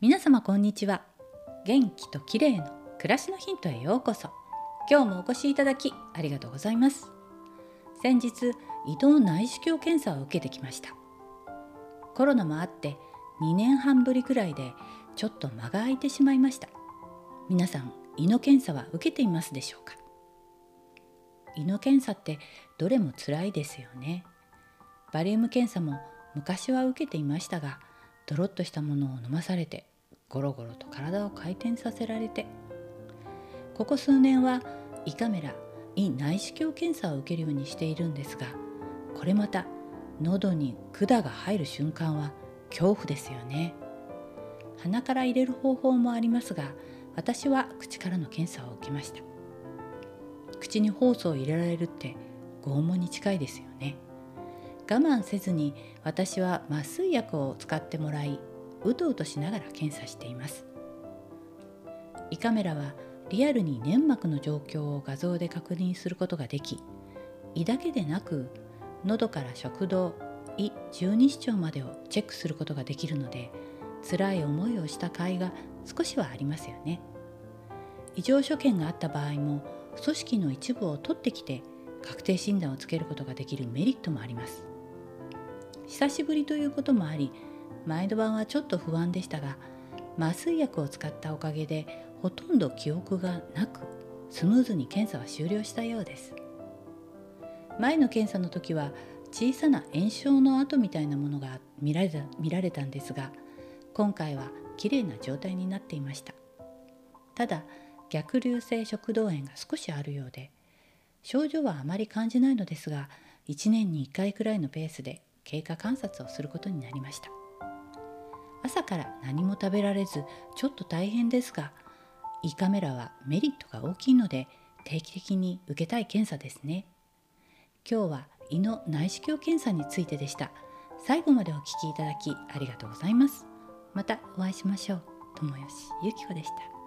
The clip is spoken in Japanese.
皆様こんにちは。元気と綺麗の暮らしのヒントへようこそ。今日もお越しいただきありがとうございます。先日移動内視鏡検査を受けてきました。コロナもあって2年半ぶりくらいでちょっと間が空いてしまいました。皆さん胃の検査は受けていますでしょうか？胃の検査ってどれも辛いですよね。バリウム検査も昔は受けていましたがドロッとしたものを飲まされてゴロゴロと体を回転させられてここ数年は胃カメラ胃内視鏡検査を受けるようにしているんですがこれまた喉に管が入る瞬間は恐怖ですよね。鼻から入れる方法もありますが私は口からの検査を受けました。口にホースを入れられるって拷問に近いですよね。我慢せずに私は麻酔薬を使ってもらいうとうとしながら検査しています。胃カメラはリアルに粘膜の状況を画像で確認することができ胃だけでなく喉から食道胃十二指腸までをチェックすることができるので辛い思いをした甲斐が少しはありますよね。異常所見があった場合も組織の一部を取ってきて確定診断をつけることができるメリットもあります。久しぶりということもあり前の晩はちょっと不安でしたが麻酔薬を使ったおかげでほとんど記憶がなくスムーズに検査は終了したようです。前の検査の時は小さな炎症の跡みたいなものが見られた見られたんですが今回はきれいな状態になっていました。ただ逆流性食道炎が少しあるようで症状はあまり感じないのですが1年に1回くらいのペースで経過観察をすることになりました。朝から何も食べられずちょっと大変ですが胃カメラはメリットが大きいので定期的に受けたい検査ですね。今日は胃の内視鏡検査についてでした。最後までお聞きいただきありがとうございます。またお会いしましょう。友吉ゆき子でした。